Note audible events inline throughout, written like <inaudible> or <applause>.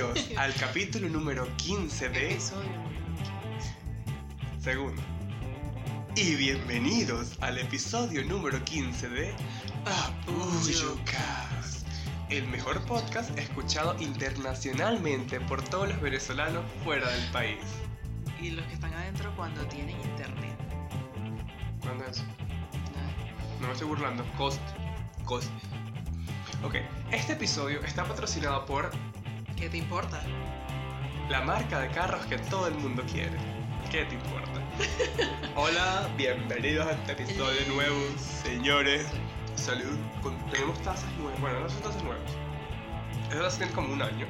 Bienvenidos <laughs> al capítulo número 15 de Episodio número 15. Segundo. Y bienvenidos al episodio número 15 de Apullo Cast, el mejor podcast escuchado internacionalmente por todos los venezolanos fuera del país. Y los que están adentro cuando tienen internet. ¿Cuándo es? No me estoy burlando. Cost. Cost. Ok, este episodio está patrocinado por ¿Qué te importa? la marca de carros que todo el mundo quiere. ¿Qué te importa? <laughs> Hola, bienvenidos a este episodio nuevo, señores. Salud. Con- tenemos tazas nuevas. Bueno, no son tazas nuevas. Esta taza tiene como un año.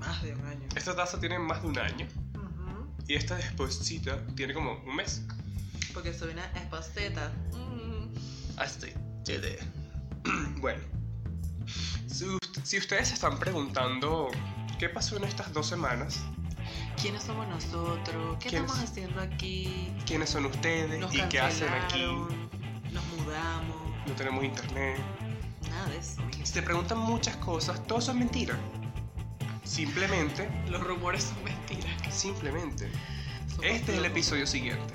Más de un año. Esta taza tiene más de un año. Ujú. Y esta despuéscita tiene como un mes. Porque soy una esposteta. Mm. Así. bueno. Si, si ustedes se están preguntando qué pasó en estas dos semanas, ¿Quiénes somos nosotros? ¿Qué ¿Quiénes? estamos haciendo aquí? quiénes son ustedes Nos y qué hacen aquí, Nos mudamos. no tenemos internet. Nada de eso, gente. te preguntan muchas cosas, todo son mentiras. Simplemente, Los rumores son mentiras. simplemente. Somos Este es el episodio siguiente.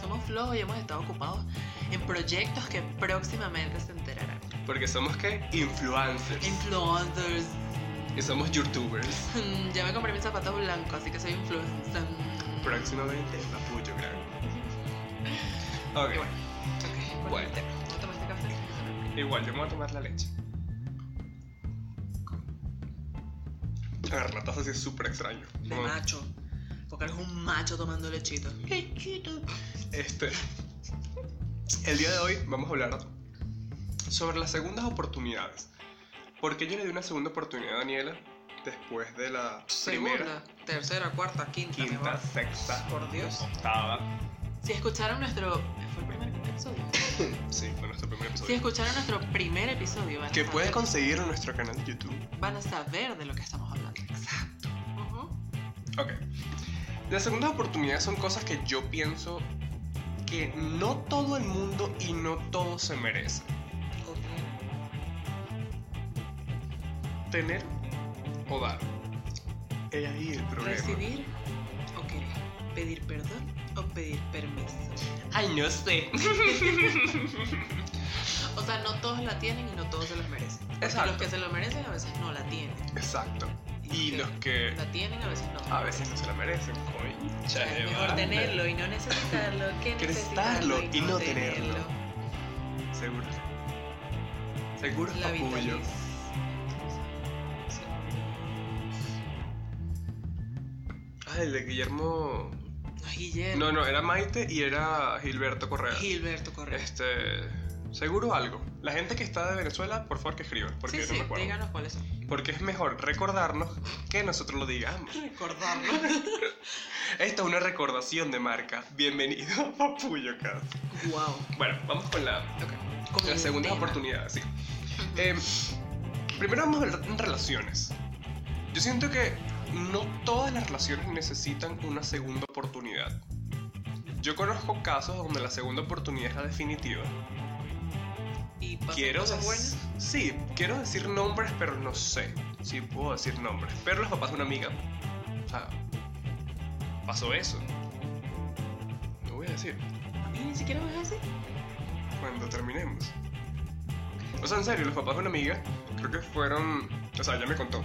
Somos flojos y hemos estado ocupados en proyectos que próximamente se enterarán. Porque somos que influencers. Influencers. y somos youtubers. <laughs> Ya me compré mis zapatos blancos, así que soy influencer. Próximamente, apoyo gran. <laughs> Ok, Y bueno, ok. Bueno. el tema. ¿No tomaste café? igual yo me voy a tomar la leche. A ver, la taza sí es súper extraño. De macho. Porque eres un macho tomando lechito. Lechito. Este. El día de hoy vamos a hablar sobre las segundas oportunidades. ¿Por qué yo le di una segunda oportunidad a Daniela después de la Segunda, primera, tercera, cuarta, quinta. quinta, sexta, Por Dios. octava? Si escucharon nuestro. ¿Fue el primer episodio? <laughs> Sí, fue nuestro primer Si episodio. escucharon nuestro primer episodio, van a, Que puedes saber, conseguir en nuestro canal de YouTube. van a saber de lo que estamos hablando. Exacto. Ujú. Ok. Las segundas oportunidades son cosas que yo pienso que no todo el mundo y no todo se merece. Tener o dar. Es ahí el problema. Recibir o querer. Pedir perdón o pedir permiso. Ay, no sé. <laughs> O sea, no todos la tienen y no todos se los merecen. Exacto. Los que se lo merecen a veces no la tienen. Exacto. Y los que la tienen a veces no. a veces no se la merecen. Concha de es mejor tenerlo y no necesitarlo que necesitarlo necesitarlo y no tenerlo. Seguro. Seguro La apoyo. Ah, el de Guillermo. Guillermo. No, no, era Maite y era Gilberto Correa. Gilberto Correa. Este. Seguro algo. La gente que está de Venezuela, por favor que escriban, porque sí, no sí, me acuerdo. díganos cuáles son. Porque es mejor recordarnos que nosotros lo digamos. Recordarlo. <laughs> Esta es una recordación de marca. Bienvenido a <laughs> Papuyo Cast. wow. Bueno, vamos con la, Ok. Con la segunda tema. oportunidad, sí. <laughs> Eh, primero vamos a hablar en relaciones. Yo siento que no todas las relaciones necesitan una segunda oportunidad. Yo conozco casos donde la segunda oportunidad es la definitiva. ¿Y pasan Quiero cosas dec- buenas? Sí, quiero decir nombres, pero no sé si puedo decir nombres. Pero los papás de una amiga, o sea, pasó eso. No voy a decir ¿A mí ni siquiera me vas a decir? cuando terminemos. O sea, en serio, los papás de una amiga, creo que fueron, o sea, ella me contó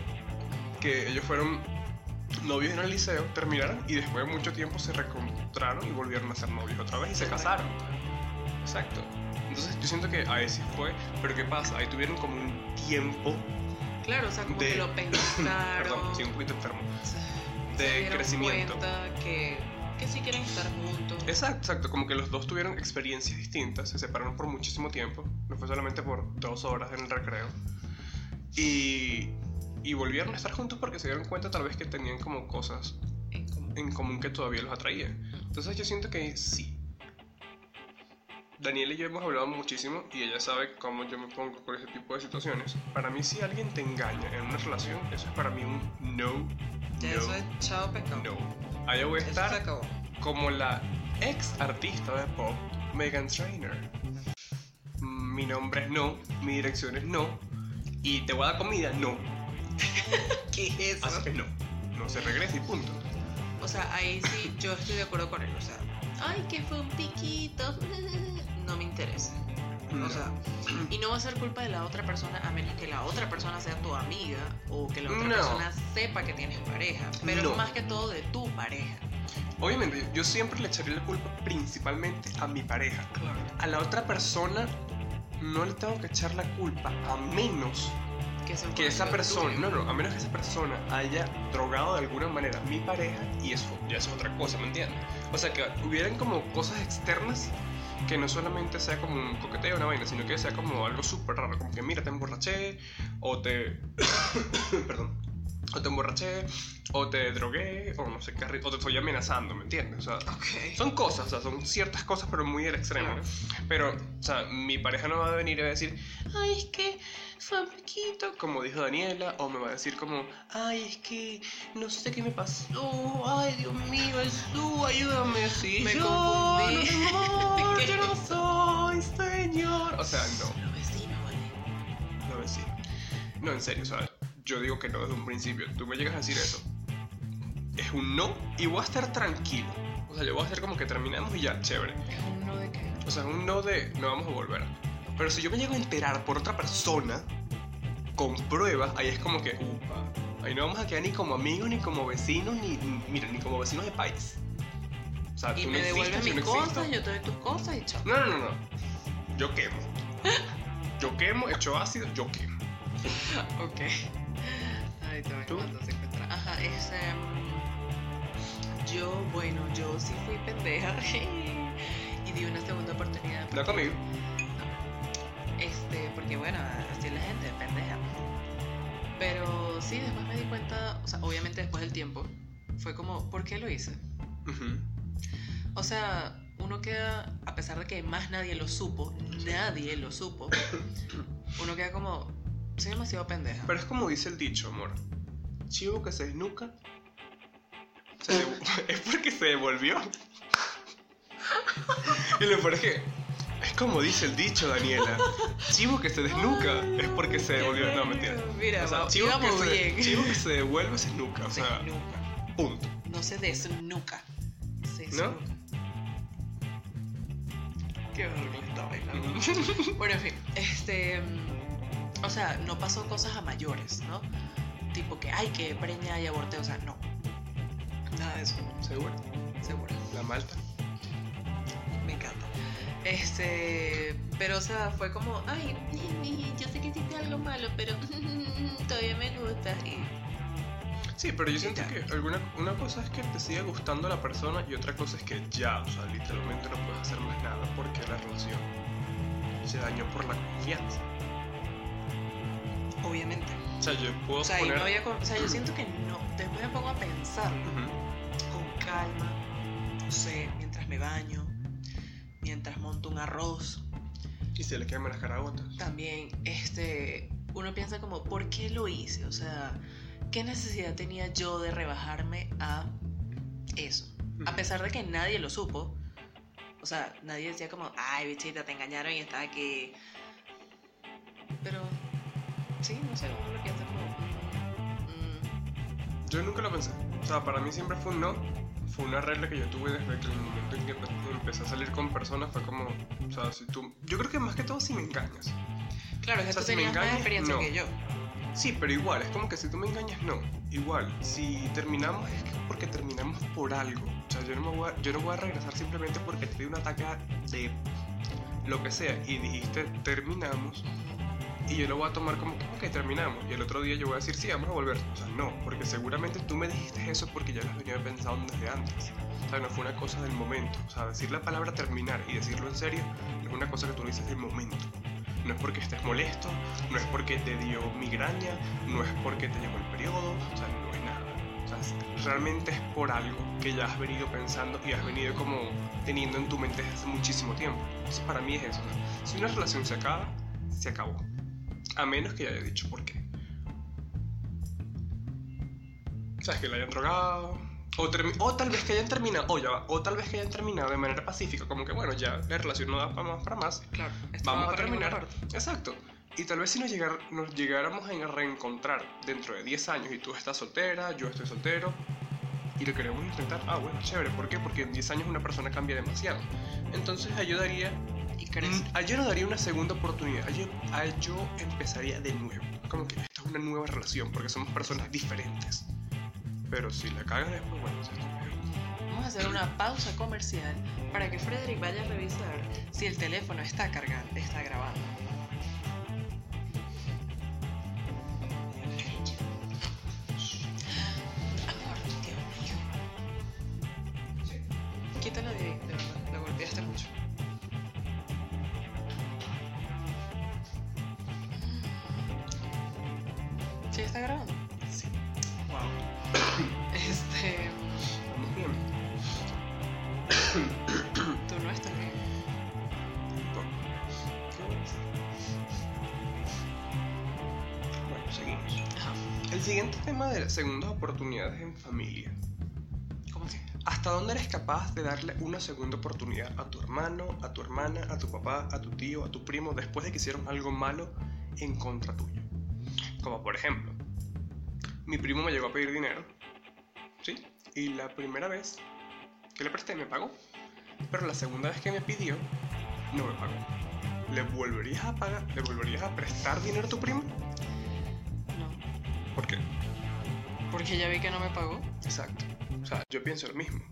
que ellos fueron novios en el liceo, terminaron y después de mucho tiempo se reencontraron y volvieron a ser novios otra vez y se casaron. Exacto. Entonces yo siento que ahí sí fue, pero ¿qué pasa? Ahí tuvieron como un tiempo, Claro, o sea, como De- que lo <coughs> pensaron. perdón, un poquito enfermo, se de dieron crecimiento. que, que sí quieren estar juntos. Exacto, exacto, como que los dos tuvieron experiencias distintas, se separaron por muchísimo tiempo, no fue solamente por dos horas en el recreo, y, y volvieron a estar juntos porque se dieron cuenta tal vez que tenían como cosas En común. en común que todavía los atraía. Entonces yo siento que sí. Daniela y yo hemos hablado muchísimo y ella sabe cómo yo me pongo por ese tipo de situaciones. Para mí si alguien te engaña en una relación, eso es para mí un no, Ya no, eso es chao pecado. no. Allá voy a Eso estar como la ex artista de pop, Megan Trainor. mi nombre es no, mi dirección es no, y te voy a dar comida, no. <laughs> ¿Qué es Así que no, no se regresa y punto. O sea, ahí sí yo estoy de acuerdo con él. O sea, ay, que fue un piquito. <laughs> No me interesa. O sea, <clears throat> y no va a ser culpa de la otra persona a menos que la otra persona sea tu amiga o que la otra No. persona sepa que tienes pareja. Pero No. es más que todo de tu pareja. Obviamente, yo siempre le echaré la culpa principalmente a mi pareja. Claro. A la otra persona no le tengo que echar la culpa a menos Que, que esa persona, no, no, a menos que esa persona haya drogado de alguna manera mi pareja y eso ya es otra cosa, ¿me entiendes? O sea, que hubieran como cosas externas que no solamente sea como un coqueteo, una vaina, sino que sea como algo súper raro, como que mira, te emborraché, o te... <coughs> Perdón. O te emborraché, o te drogué, o no sé qué, o te estoy amenazando, ¿me entiendes? O sea, Ok. son cosas, o sea, son ciertas cosas, pero muy al extremo. ¿no? Pero, o sea, mi pareja no va a venir y va a decir, ay, es que fue un poquito, como dijo Daniela, o me va a decir como, ay, es que no sé qué me pasó, ay, Dios mío, Jesús, ayúdame, <laughs> sí, Me yo, confundí. amor, ¿Qué? yo no soy señor. O sea, no, Los vecinos, vale. no decir. No, en serio, sea, yo digo que no desde un principio. Tú me llegas a decir eso. Es un no y voy a estar tranquilo. O sea, yo voy a hacer como que terminamos y ya, chévere. Es un no de qué. O sea, un no de no vamos a volver. Pero si yo me llego a enterar por otra persona con pruebas, ahí es como que, upa. Ahí no vamos a quedar ni como amigos, ni como vecinos, ni, mira, ni como vecinos de país. O sea, Y tú me no devuelves existes, mis yo no existo. cosas, yo te doy tus cosas y chao. No, no, no, no. Yo quemo. <laughs> Yo quemo, echo ácido, yo quemo. Ok. Voy ¿Tú? cuando se encuentra. Ajá, es. em, yo, bueno, yo sí fui pendeja <laughs> y di una segunda oportunidad. No conmigo. Este, porque bueno, así es la gente, pendeja. Pero sí, después me di cuenta, o sea, obviamente después del tiempo, fue como, ¿por qué lo hice? Ujú. O sea, uno queda, a pesar de que más nadie lo supo, nadie lo supo, uno queda como, soy demasiado pendeja. Pero es como dice el dicho, amor. Chivo que se desnuca. se <laughs> <laughs> es porque se devolvió. y lo peor es que. Es como dice el dicho, Daniela. Chivo que se desnuca es porque se Qué devolvió. No, mentira. Mira, O sea, va- chivo, que se, bien. chivo que se devuelve se desnuca. O Se sea, desnuca. punto. No se desnuca. Se ¿No? desnuca. Qué horror que le estaba bailando. <laughs> bueno, en fin, este. O sea, no pasó cosas a mayores, ¿no? Tipo que, ay, que preña y aborté. O sea, no. Nada de eso, ¿Seguro? seguro. La malta. Me encanta. Este. Pero, o sea, fue como, ay, yo sé que hiciste algo malo, pero <laughs> todavía me gusta. Y Sí, pero yo siento que alguna, una cosa es que te siga gustando la persona y otra cosa es que ya, o sea, literalmente no puedes hacer más nada porque la relación se dañó por la confianza. Obviamente. O sea, yo puedo O sea, y poner... no había. con- O sea, yo siento que no. Después me pongo a pensarlo. Ujú. con calma, no sé, mientras me baño, mientras monto un arroz. Y se le queman las carabotas. También, este, uno piensa como, ¿por qué lo hice? O sea, ¿qué necesidad tenía yo de rebajarme a eso? A pesar de que nadie lo supo, o sea, nadie decía como, ay, bichita, te engañaron y estaba aquí. Pero, sí, no sé, uno lo piensa como, mm, Yo nunca lo pensé. O sea, para mí siempre fue un no. Fue una regla que yo tuve desde que el momento en que empe- empecé a salir con personas fue como, o sea, si tú... Yo creo que más que todo si me engañas. Claro, es que O sea, tú si tenías más engañas, experiencia no. que yo. Sí, pero igual, es como que si tú me engañas, no. Igual, si terminamos es que porque terminamos por algo. O sea, yo no, me voy a, yo no voy a regresar simplemente porque te di un ataque de lo que sea y dijiste terminamos y yo lo voy a tomar como ok, terminamos. Y el otro día yo voy a decir, sí, vamos a volver. O sea, no, porque seguramente tú me dijiste eso porque ya lo has venido pensando desde antes. O sea, no fue una cosa del momento. O sea, decir la palabra terminar y decirlo en serio es una cosa que tú dices del momento. No es porque estés molesto, no es porque te dio migraña, no es porque te llegó el periodo, o sea, no es nada. O sea, realmente es por algo que ya has venido pensando y has venido como teniendo en tu mente desde hace muchísimo tiempo. Entonces, para mí es eso. Si una relación se acaba, se acabó. A menos que ya haya dicho por qué. O sea, que la hayan drogado, O, tal vez que hayan terminado, o ya va, o tal vez que hayan terminado de manera pacífica, como que bueno, ya la relación no da para más, para más, Claro. vamos a terminar. Exacto. Y tal vez si nos, llegar, nos llegáramos a reencontrar dentro de 10 años y tú estás soltera, yo estoy soltero, y lo queremos intentar, ah, bueno, chévere. ¿Por qué? Porque en 10 años una persona cambia demasiado. Entonces ayudaría, Y crece. a yo no daría una segunda oportunidad, a yo, a yo empezaría de nuevo. Como que esta es una nueva relación, porque somos personas diferentes. Pero si la cagas después, bueno, peor. Vamos a hacer una pausa comercial para que Frederick vaya a revisar si el teléfono está cargando, está grabando. Siguiente tema de segundas oportunidades en familia. ¿Cómo que? ¿Hasta dónde eres capaz de darle una segunda oportunidad a tu hermano, a tu hermana, a tu papá, a tu tío, a tu primo después de que hicieron algo malo en contra tuya? Como por ejemplo, mi primo me llegó a pedir dinero, ¿sí? Y la primera vez que le presté me pagó, pero la segunda vez que me pidió no me pagó. ¿Le volverías a pagar? ¿Le volverías a prestar dinero a tu primo? ¿Por qué? Porque ya vi que no me pagó. Exacto. O sea, yo pienso lo mismo.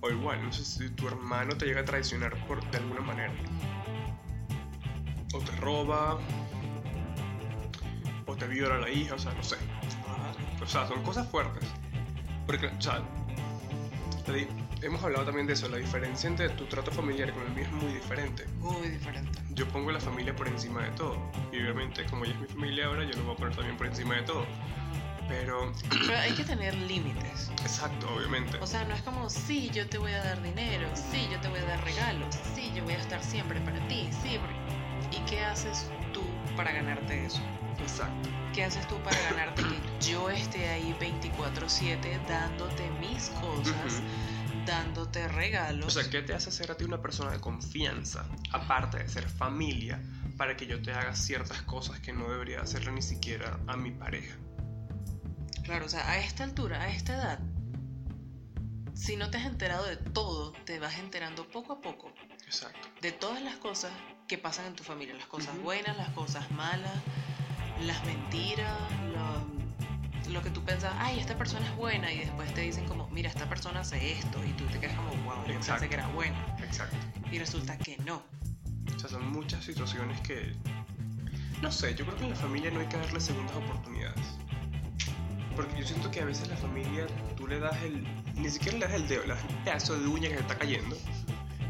O igual, no sé si tu hermano te llega a traicionar por, de alguna manera. O te roba. O te viola la hija, o sea, no sé. O sea, son cosas fuertes. Porque, o sea, hemos hablado también de eso. La diferencia entre tu trato familiar con el mío es muy diferente. Muy diferente. Yo pongo la familia por encima de todo. Y obviamente, como ella es mi familia ahora, yo lo voy a poner también por encima de todo. Pero, <clears throat> Pero hay que tener límites. exacto, obviamente. O sea, no es como, sí, yo te voy a dar dinero, sí, yo te voy a dar regalos, sí, yo voy a estar siempre para ti, sí. ¿Y qué haces tú para ganarte eso? Exacto. ¿Qué haces tú para ganarte que yo esté ahí 24/7 dándote mis cosas, Ujú. Dándote regalos? O sea, ¿qué te hace ser a ti una persona de confianza, aparte de ser familia, para que yo te haga ciertas cosas que no debería hacerle ni siquiera a mi pareja? Claro, o sea, a esta altura, a esta edad, si no te has enterado de todo, te vas enterando poco a poco Exacto. de todas las cosas que pasan en tu familia, las cosas buenas, las cosas malas, las mentiras, lo, lo que tú piensas, ay, esta persona es buena, y después te dicen como, mira, esta persona hace esto, y tú te quedas como, wow, yo pensé que era buena, Exacto. y resulta que no. O sea, son muchas situaciones que... No sé, yo creo que en la familia no hay que darle segundas oportunidades. Porque yo siento que a veces la familia, tú le das el... Ni siquiera le das el dedo, le das un pedazo de uña que se está cayendo.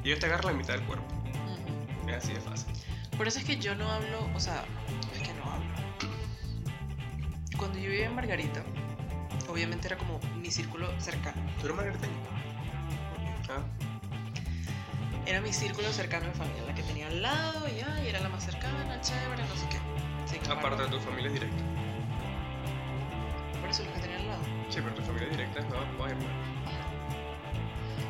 Y ellos te agarran la mitad del cuerpo. Ujú. Es así de fácil. Por eso es que yo no hablo, o sea, Cuando yo vivía en Margarita, obviamente era como mi círculo cercano. ¿Tú eres margariteño? Ah, Era mi círculo cercano de familia, la que tenía al lado y, ay, era la más cercana, chévere, no sé qué. Sin embargo, aparte de tu familia directa. Por eso los que tenía al lado. Sí, pero tu familia directa es no, no, hermano.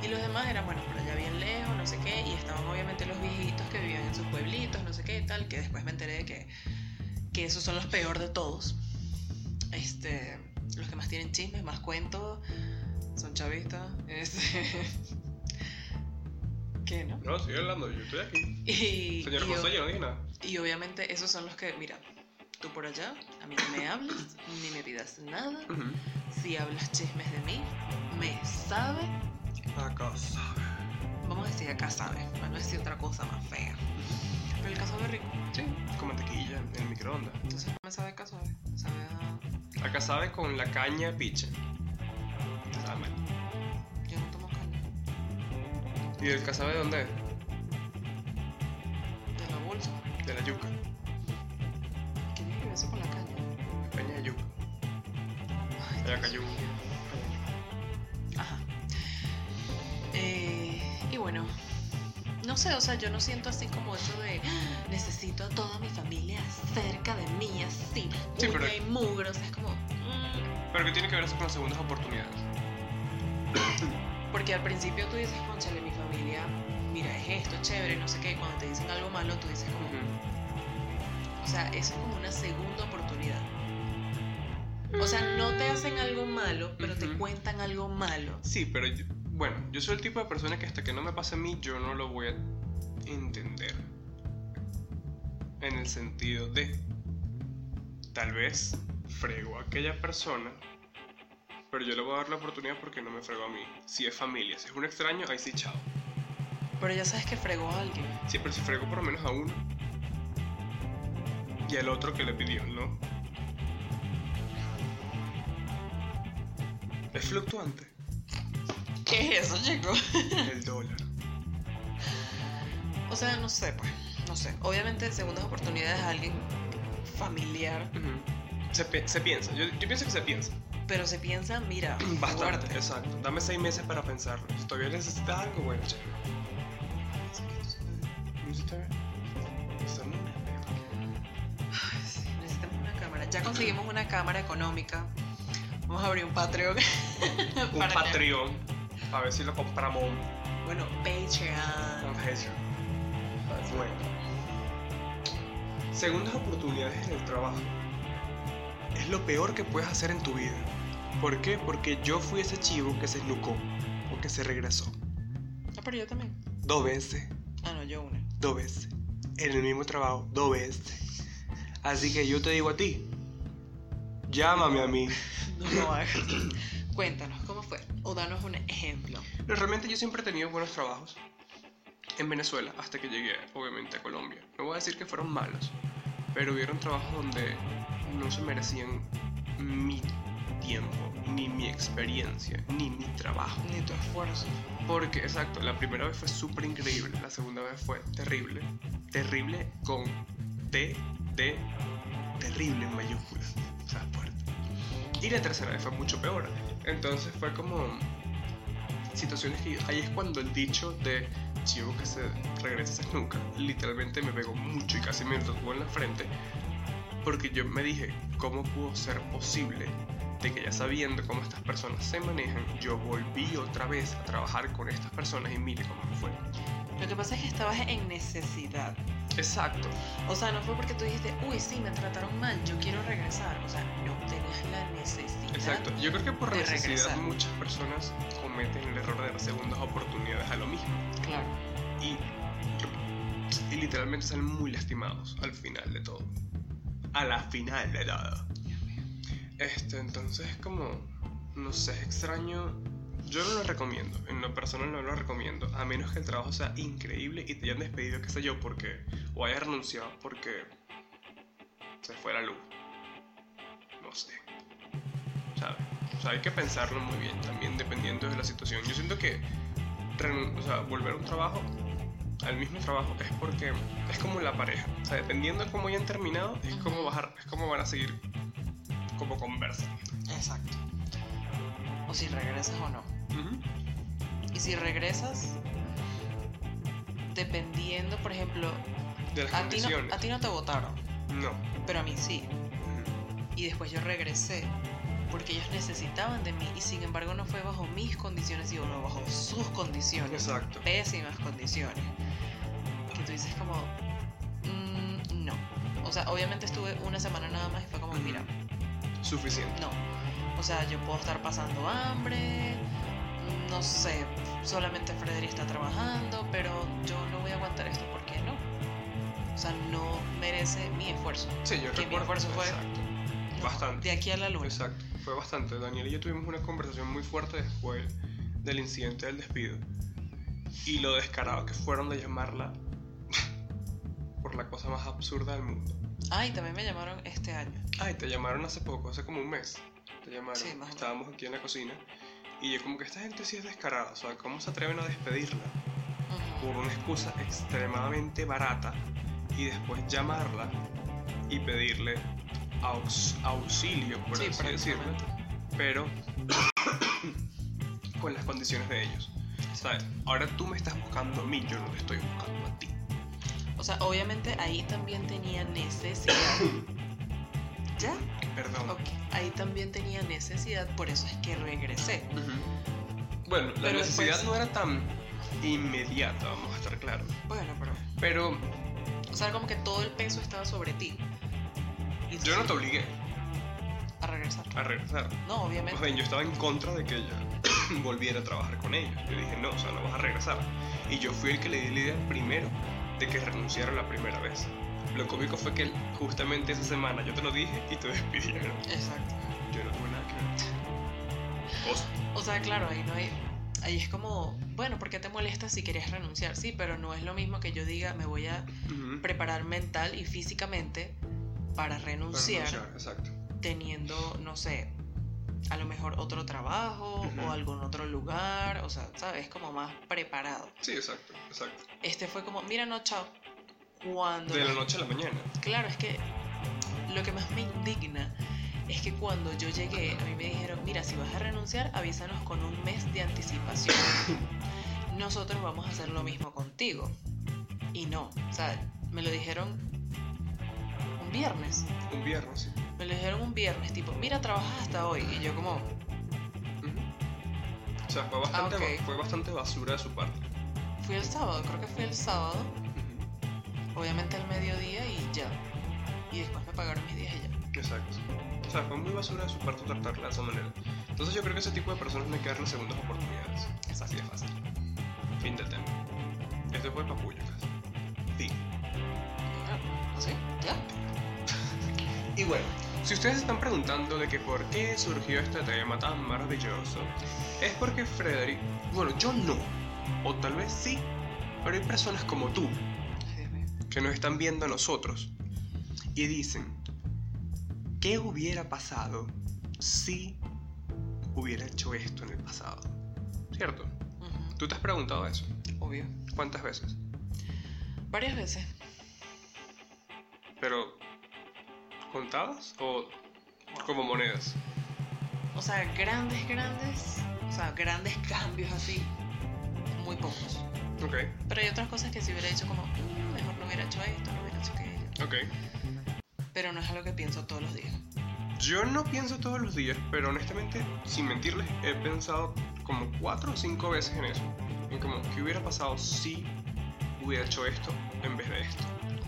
Y los demás eran, bueno, por allá bien lejos, no sé qué, y estaban obviamente los viejitos que vivían en sus pueblitos, no sé qué y tal, que después me enteré de que, que esos son los peor de todos. Este, los que más tienen chismes, más cuentos, son chavistas. Este, <laughs> ¿Qué, no? No, estoy hablando, yo estoy aquí. Y, Señor José, yo no dije nada. y obviamente esos son los que, mira, tú por allá, a mí no me hables, ni me pidas nada. Ujú. Si hablas chismes de mí, me sabe Acá sabe. Vamos a decir acá sabe, para no decir otra cosa más fea. Pero el casabe es rico. Sí, con mantequilla en el microondas. Entonces me sabe. Me sabe a... Acá sabe con la caña piche. Sabe mal. Yo no tomo caña. ¿Y el casabe de dónde es? De la bolsa. De la yuca. ¿Qué tiene que ver eso con la caña? Caña de yuca. Ay, Dios cayó. mío. Ajá. Eh, y bueno, no sé, o sea, yo no siento así como eso de "Ah, necesito a toda mi familia cerca de mí, así, Sí, uña pero- y mugre, o sea, es como... mm, Pero ¿qué tiene que ver eso con las segundas oportunidades? Porque al principio tú dices, conchale, mi familia, mira, es esto, chévere, no sé qué. Cuando te dicen algo malo, tú dices como, o sea, eso es como una segunda oportunidad. O sea, no te hacen algo malo, pero te cuentan algo malo. Sí, pero yo- bueno, yo soy el tipo de persona que hasta que no me pase a mí, yo no lo voy a entender. En el sentido de, tal vez frego a aquella persona, pero yo le voy a dar la oportunidad porque no me fregó a mí. Si es familia, si es un extraño, ahí sí, chao. Pero ya sabes que fregó a alguien. Sí, pero si frego por lo menos a uno y al otro que le pidió, ¿no? Es fluctuante ¿Qué es eso, chico? <laughs> el dólar. O sea, no sé, pues. No sé. Obviamente, segundas oportunidades a alguien familiar. Se, pi- se piensa, yo, yo pienso que se piensa. Pero se piensa, mira, <clears throat> Bastante, fuerte. exacto. Dame seis meses para pensarlo. Si todavía necesitas algo, bueno, sí, necesitamos una cámara. Ya conseguimos una cámara económica. Vamos a abrir un Patreon. <laughs> Un Patreon. A ver si lo compramos. Bueno, Patreon. Patreon. Bueno. Segundas oportunidades en el trabajo. Es lo peor que puedes hacer en tu vida. ¿Por qué? Porque yo fui ese chivo que se esnucó o que se regresó. Ah, pero yo también. Dos veces. Ah, no, yo una. dos veces. En el mismo trabajo, dos veces. Así que yo te digo a ti, llámame a mí. <laughs> No lo hagas. Cuéntanos, ¿cómo fue? O danos un ejemplo. Realmente yo siempre he tenido buenos trabajos en Venezuela hasta que llegué, obviamente, a Colombia. No voy a decir que fueron malos, pero hubieron trabajos donde no se merecían mi tiempo, ni mi experiencia, ni mi trabajo. Ni tu esfuerzo. Porque, exacto, la primera vez fue súper increíble, la segunda vez fue terrible. Terrible con T, T, terrible en mayúsculas. O sea, fuerte. Y la tercera vez fue mucho peor. Entonces fue como situaciones que ahí es cuando el dicho de chivo que se regresa nunca literalmente me pegó mucho y casi me tatuó en la frente porque yo me dije cómo pudo ser posible de que ya sabiendo cómo estas personas se manejan yo volví otra vez a trabajar con estas personas y mire cómo me fue Lo que pasa es que estabas en necesidad. exacto O sea, no fue porque tú dijiste, uy, sí, me trataron mal, yo quiero regresar. O sea, no tenías la necesidad. exacto yo creo que por necesidad regresar. muchas personas cometen el error de dar segundas oportunidades a lo mismo Claro. y, y literalmente salen muy lastimados al final de todo. A la final de todo. Este, entonces es como, no sé, es extraño. Yo no lo recomiendo, en lo personal no lo recomiendo, a menos que el trabajo sea increíble y te hayan despedido, qué sé yo, porque, o hayas renunciado porque se fue la luz. No sé. ¿Sabes? O sea, hay que pensarlo muy bien también dependiendo de la situación. Yo siento que renun- o sea, volver a un trabajo, al mismo trabajo, es porque es como la pareja. O sea, dependiendo de cómo hayan terminado, es como bajar, es como van a seguir como conversan. Exacto. O si regresas o no. Y si regresas, dependiendo, por ejemplo, De las a ti, no, condiciones. a ti no te votaron, No. pero a mí sí. Y después yo regresé porque ellos necesitaban de mí y sin embargo no fue bajo mis condiciones, sino bajo sus condiciones. Exacto. Pésimas condiciones. Que tú dices como, "Mm, no. O sea, obviamente estuve una semana nada más y fue como, mira, Suficiente. no. O sea, yo puedo estar pasando hambre, no sé, solamente Frederick está trabajando, pero yo no voy a aguantar esto porque no. O sea, no merece mi esfuerzo. Sí, yo Que mi recuerdo. esfuerzo fue- Exacto. No, Bastante. De aquí a la luna. Exacto. Fue bastante. Daniel y yo tuvimos una conversación muy fuerte después del incidente del despido. Y lo descarado que fueron de llamarla <laughs> por la cosa más absurda del mundo. Ay, también me llamaron este año. Ay, te llamaron hace poco, hace como un mes. Te llamaron. Sí, más. Estábamos aquí en la cocina. Y yo como que esta gente sí es descarada. O sea, ¿cómo se atreven a despedirla? Por una excusa extremadamente barata. Y después llamarla y pedirle aux- auxilio, por Sí, así decirlo. Pero <coughs> con las condiciones de ellos. ¿Sabes? Ahora tú me estás buscando a mí, yo no te estoy buscando a ti. O sea, obviamente ahí también tenía necesidad. <coughs> ¿Ya? Perdón. Ahí también tenía necesidad, por eso es que regresé. Bueno, la Pero necesidad después- no era tan inmediata, vamos a estar claros. Bueno, pero. Pero O sea, como que todo el peso estaba sobre ti. Y yo no te obligué A regresar. a regresar. No, Más obviamente. bien, yo estaba en contra de que ella <coughs> volviera a trabajar con ellos. Yo dije, no, o sea, no vas a regresar. Y yo fui el que le di la idea primero de que renunciara la primera vez. Lo cómico fue que justamente esa semana yo te lo dije y te despidieron. Exacto. Yo no tuve nada que ver. O sea, claro, ahí no hay. Ahí es como, bueno, ¿por qué te molesta si querías renunciar? Sí, pero no es lo mismo que yo diga, me voy a preparar mental y físicamente para Para renunciar, renunciar, Exacto. teniendo, no sé, a lo mejor otro trabajo Ujú. o algún otro lugar, o sea, ¿sabes? Como más preparado. Sí, exacto, exacto. Este fue como, mira, no, chao. Cuando... De la noche a la mañana. Claro, es que lo que más me indigna es que cuando yo llegué, a mí me dijeron, mira, si vas a renunciar, avísanos con un mes de anticipación. <coughs> Nosotros vamos a hacer lo mismo contigo. Y no, o sea, me lo dijeron un viernes. Un viernes, sí. Me lo dijeron un viernes, tipo, mira, trabajas hasta hoy. Y yo como. O sea, fue bastante, Ah, ok. fue bastante basura de su parte. fui el sábado, creo que fui el sábado. Obviamente al mediodía y ya. Y después me pagaron mis días y ya. Exacto. O sea, fue muy basura de su parte tratarla de esa manera. Entonces yo creo que ese tipo de personas no hay que darle segundas oportunidades. Es así de fácil. Fin del tema. Este fue Papullo, casi. Fin. ¿Así? ¿Ya? <laughs> Y bueno, si ustedes se están preguntando de que por qué surgió este tema tan maravilloso, es porque Frederick, bueno, yo no, o tal vez sí, pero hay personas como tú. Que nos están viendo a nosotros y dicen, ¿qué hubiera pasado si hubiera hecho esto en el pasado? ¿Cierto? ¿Tú te has preguntado eso? Obvio. ¿Cuántas veces? Varias veces. ¿Pero contadas o como monedas? O sea, grandes, grandes. O sea, grandes <laughs> cambios así. Muy pocos. Ok, Pero hay otras cosas que si hubiera hecho como, "Mm, mejor no hubiera hecho esto, no hubiera hecho aquello. ok. Pero no es algo que pienso todos los días. Yo no pienso todos los días, pero honestamente, sin mentirles, he pensado como cuatro o cinco veces en eso. En como, ¿qué hubiera pasado si hubiera hecho esto en vez de esto?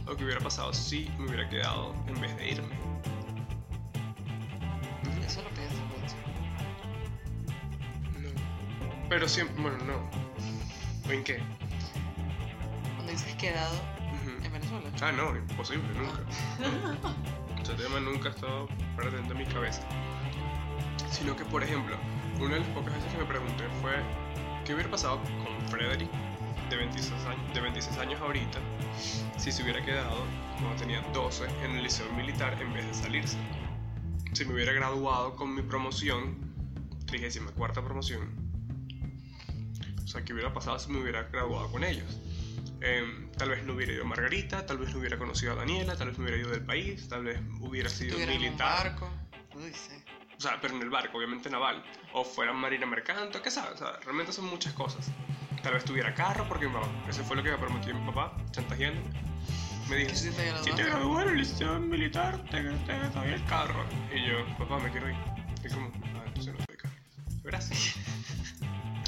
O qué hubiera pasado si me hubiera quedado en vez de irme. Eso lo pienso mucho. No. Pero siempre, bueno, no. ¿En qué? Cuando dices quedado Ah, no, imposible, nunca. Ese tema nunca ha estado presente en mi cabeza. Sino que, por ejemplo, una de las pocas veces que me pregunté fue qué hubiera pasado con Frederick de 26 años, de 26 años ahorita si se hubiera quedado cuando tenía 12 en el liceo militar en vez de salirse. Si me hubiera graduado con mi promoción, 34 promoción. O sea, ¿qué hubiera pasado si me hubiera graduado con ellos? Em, tal vez no hubiera ido a Margarita, tal vez no hubiera conocido a Daniela, tal vez no hubiera ido del país, tal vez hubiera sido Estuviera en un militar. barco. Uy, sí. O sea, pero en el barco, obviamente naval. O fuera marina mercante, qué sabes. O sea, realmente son muchas cosas. Tal vez tuviera carro, porque mi mamá, eso fue lo que me prometió mi papá, chantajeando. Me dijo, si te gradúas en el liceo militar, te, te doy el carro. Y yo, papá, me quiero ir. Y como, ah, entonces no doy carro. Gracias. <laughs>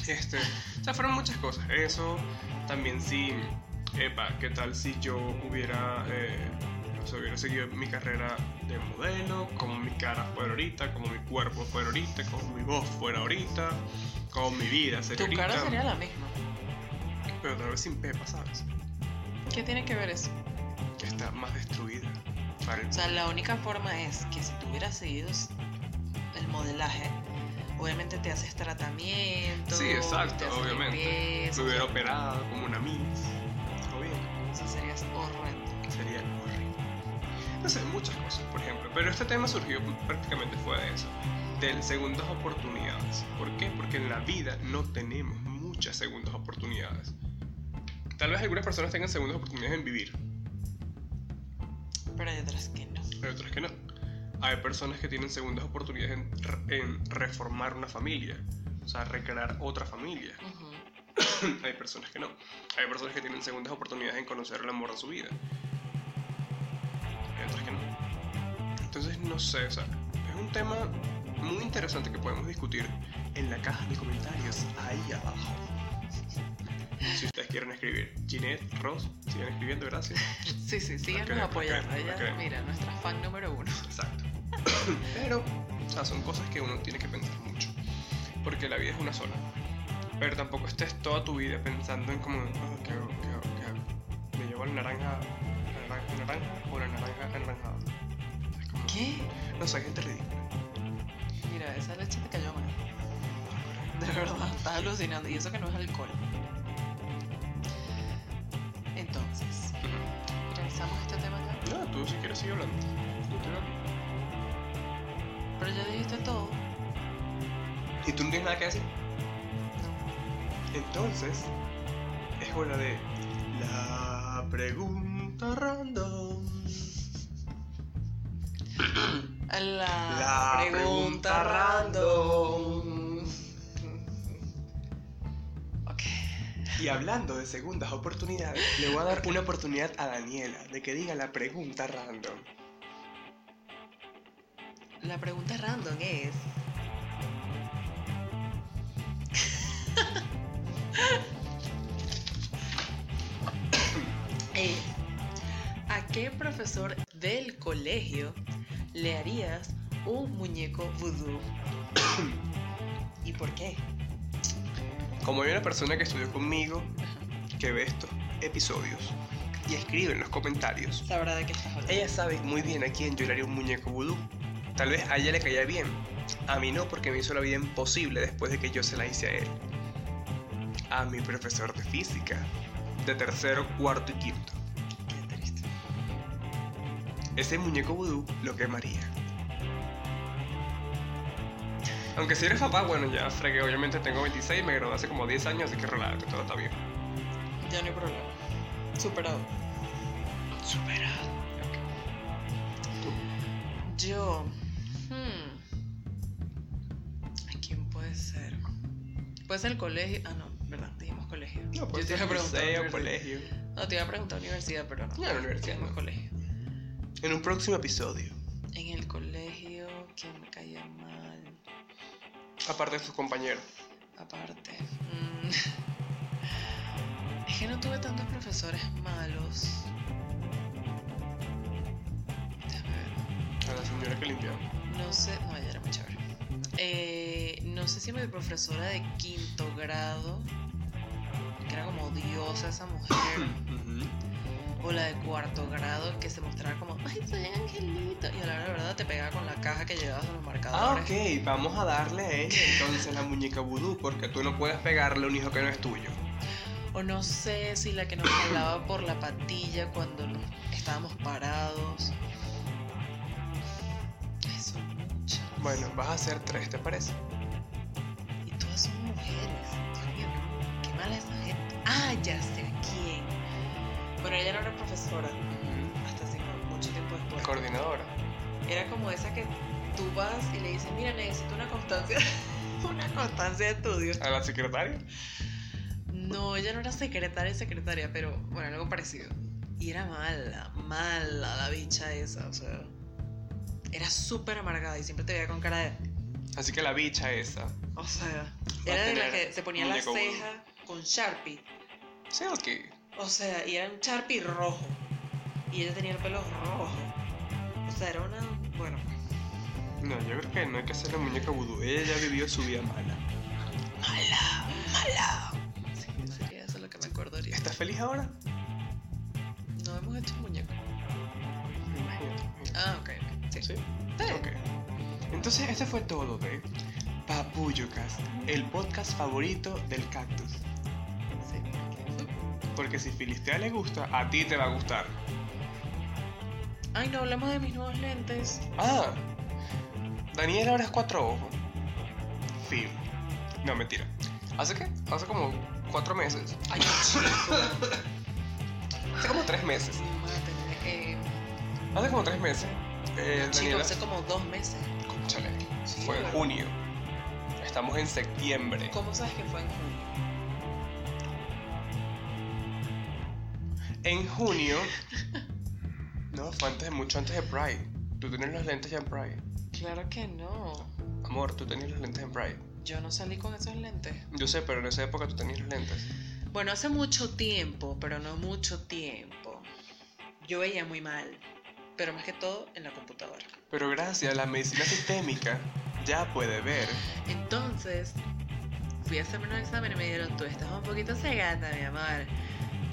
Este, o sea, fueron muchas cosas. Eso, también sí, epa, ¿qué tal si yo hubiera, eh, o sea, hubiera seguido mi carrera de modelo, como mi cara fuera ahorita, como mi cuerpo fuera ahorita, como mi voz fuera ahorita, como mi vida sería Tu ahorita, cara sería la misma. pero tal vez sin Pepa, ¿sabes? ¿Qué tiene que ver eso? Que está más destruida. Para O sea, la única forma es que si tú hubieras seguido el modelaje, obviamente te haces tratamiento. Sí, exacto, te obviamente. limpieza, me hubiera o sea, operado como una miss. No sé, muchas cosas, por ejemplo. Pero este tema surgió prácticamente fue de eso. De segundas oportunidades. ¿Por qué? Porque en la vida no tenemos muchas segundas oportunidades. Tal vez algunas personas tengan segundas oportunidades en vivir, Pero hay otras que no. pero otras que no. Hay personas que tienen segundas oportunidades en, en reformar una familia. O sea, recrear otra familia. Ujú. <clears throat> Hay personas que no. Hay personas que tienen segundas oportunidades en conocer el amor de su vida. Hay otras que no. Entonces, no sé, o sea, es un tema muy interesante que podemos discutir en la caja de comentarios ahí abajo. Si ustedes quieren escribir, Ginette, Ross, sigan escribiendo, gracias. <laughs> Sí, sí, síganos apoyando. Ella, mira, nuestra fan número uno. Exacto. <coughs> Pero, o sea, son cosas que uno tiene que pensar mucho. Porque la vida es una sola. Pero tampoco estés toda tu vida pensando en como, "Ah, ¿qué hago? ¿Qué hago? ¿Qué hago? ¿Me llevo la naranja, naranja, naranja la naranja? Es como- ¿Qué? No sé, gente ridícula. Mira, esa leche te cayó mal. De verdad, estás alucinando. Y eso que no es alcohol. Entonces, revisamos este tema ya. No, tú si quieres sigue hablando. Yo. Pero ya dijiste todo. ¿Y tú no tienes nada que decir? No. Entonces, es hora de la pregunta La, La pregunta random. Ok. Y hablando de segundas oportunidades, le voy a dar una oportunidad a Daniela de que diga la pregunta random. La pregunta random es, <laughs> ¿A qué profesor del colegio le harías un muñeco vudú? <coughs> ¿Y por qué? Como hay una persona que estudió conmigo que ve estos episodios y escribe en los comentarios, Sabrá de qué estás hablando. ella sabe muy bien a quién yo le haría un muñeco vudú. Tal vez a ella le caía bien, a mí no porque me hizo la vida imposible después de que yo se la hice a él. A mi profesor de física, de tercero, cuarto y quinto. Ese muñeco vudú lo quemaría. Aunque si eres papá, bueno, ya fregué. Obviamente tengo 26, me gradué hace como 10 años, así que relájate, todo está bien. Ya no hay problema. Superado. Superado. Yo. Hmm. ¿A quién puede ser? Puede ser el colegio. Ah, no, verdad, dijimos colegio. No, Yo pues te iba a preguntar colegio. No, te iba a preguntar universidad, pero no. No, la universidad Dijimos no. colegio. En un próximo episodio, En el colegio, ¿quién me caía mal? aparte de sus compañeros. Aparte. mm, <laughs> Es que no tuve tantos profesores malos. A la señora que limpiaba. No sé, no, ella era muy chévere. Eh, no sé si mi profesora de quinto grado, que era como diosa esa mujer, <clears throat> la de cuarto grado, que se mostraba como, ay, soy angelito, y a la hora de verdad te pegaba con la caja que llevabas en los Ah, marcadores. ok, vamos a darle a ella entonces la muñeca vudú, porque tú no puedes pegarle a un hijo que no es tuyo. O no sé si la que nos jalaba por la patilla cuando nos- estábamos parados. Son muchas. Bueno, vas a hacer tres, ¿te parece? Y todas son mujeres. Dios mío, qué, mala esa gente. Ah, ya sé. Bueno, ella no era profesora hasta hace mucho tiempo después. Coordinadora. Era como esa que tú vas y le dices, mira, necesito una constancia, <laughs> una constancia de estudios. ¿A la secretaria? No, ella no era secretaria, secretaria, pero bueno, algo parecido. Y era mala, mala la bicha esa, o sea. Era súper amargada y siempre te veía con cara de. Así que la bicha esa. O sea, era de la que se ponía la ceja con Sharpie. Sí, ok. O sea, y era un Sharpie rojo. Y ella tenía el pelo rojo. O sea, era una. Bueno, No, yo creo que no hay que hacerle muñeca vudú. Ella ya vivió su vida mala. Mala, mala. sí, sería eso lo que me acordaría. ¿Estás feliz ahora? No hemos hecho un muñeco. Ah, ok, ok. Sí. ¿Sí? Sí. Ok. Entonces, este fue todo de Papuyocast, el podcast favorito del cactus. Sí, porque- si Filistea le gusta, a ti te va a gustar. Ay, no hablamos de mis nuevos lentes. Ah, Daniel ahora es cuatro ojos. Fin. No, mentira. ¿Hace qué? Hace como cuatro meses. Ay. Hace como tres meses. Hace como tres meses. Eh, chico, Daniela. hace como dos meses. Cónchale, Sí, Fue en junio. Estamos en septiembre. ¿Cómo sabes que fue en junio? En junio. No, fue antes mucho antes de Pride. Tú tenías los lentes ya en Pride. Claro que no. Amor, tú tenías los lentes en Pride. Yo no salí con esos lentes. Yo sé, pero en esa época tú tenías los lentes. Bueno, hace mucho tiempo, pero no mucho tiempo. Yo veía muy mal, pero más que todo en la computadora. Pero gracias a la medicina sistémica ya puede ver. Entonces, fui a hacerme un examen y me dijeron, tú estás un poquito cegata, mi amor.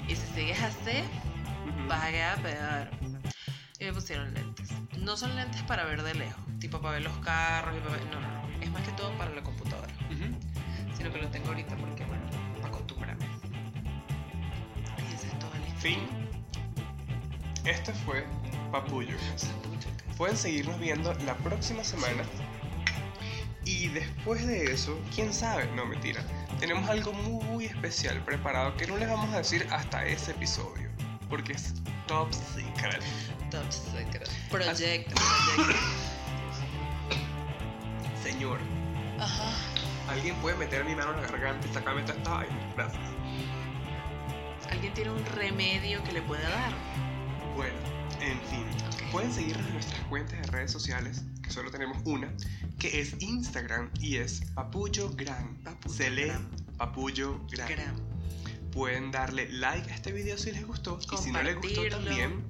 Y si sigues así, vas a quedar peor. Y me pusieron lentes. No son lentes para ver de lejos, tipo para ver los carros y para ver... No, no, no. Es más que todo para la computadora. Ujú. Sino que lo tengo ahorita porque, bueno, para acostumbrarme. Y esa es toda la Fin. Este fue Papullo. Pueden seguirnos viendo la próxima semana. Y después de eso, quién sabe, no mentira. Tenemos algo muy especial preparado que no les vamos a decir hasta ese episodio. Porque es top secret. Top secret. Project. Project. <coughs> Señor, Ajá. ¿alguien puede meter mi mano en la garganta y sacarme toda esta vaina? Gracias. ¿Alguien tiene un remedio que le pueda dar? Bueno, en fin. Pueden seguirnos en nuestras cuentas de redes sociales, que solo tenemos una, que es Instagram y es Papullo Gran. Papullo Se lee Gran. Papullo Gran. Pueden darle like a este video si les gustó. Y si no les gustó también,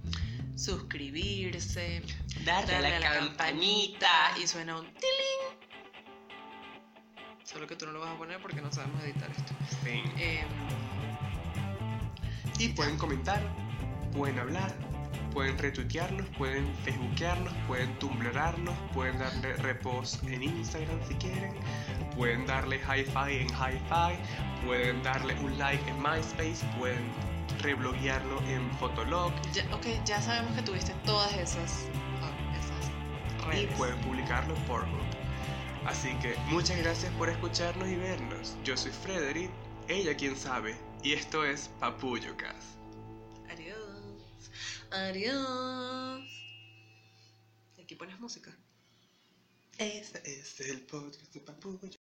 Suscribirse. darle, Darle a la campanita. Y suena un tiling. Solo que tú no lo vas a poner porque no sabemos editar esto. Fin. Em, Y pueden comentar, pueden hablar, pueden retuitearnos, pueden facebookearnos, pueden tumblrarnos, pueden darle repost en Instagram si quieren, pueden darle hi-fi en hi-fi, pueden darle un like en MySpace, pueden rebloguearlo en Fotolog ya, ok, ya sabemos que tuviste todas esas, ah, esas y redes. pueden publicarlo en Pornhub. Así que muchas gracias por escucharnos y vernos. Yo soy Frederick, ella quien sabe, y esto es Papullo Cast. Adiós. Aquí pones música. Este es el podcast de Papullo.